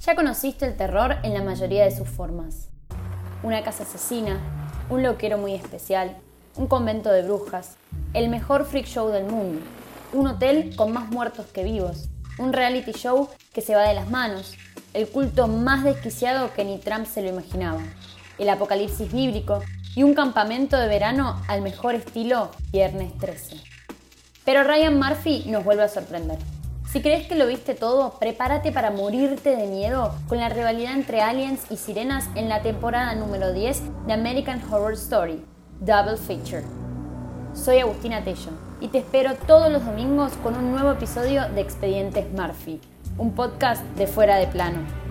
Ya conociste el terror en la mayoría de sus formas. Una casa asesina, un loquero muy especial, un convento de brujas, el mejor freak show del mundo, un hotel con más muertos que vivos, un reality show que se va de las manos, el culto más desquiciado que ni Trump se lo imaginaba, el apocalipsis bíblico y un campamento de verano al mejor estilo Viernes 13. Pero Ryan Murphy nos vuelve a sorprender. Si crees que lo viste todo, prepárate para morirte de miedo con la rivalidad entre aliens y sirenas en la temporada número 10 de American Horror Story, Double Feature. Soy Agustina Tello y te espero todos los domingos con un nuevo episodio de Expedientes Murphy, un podcast de fuera de plano.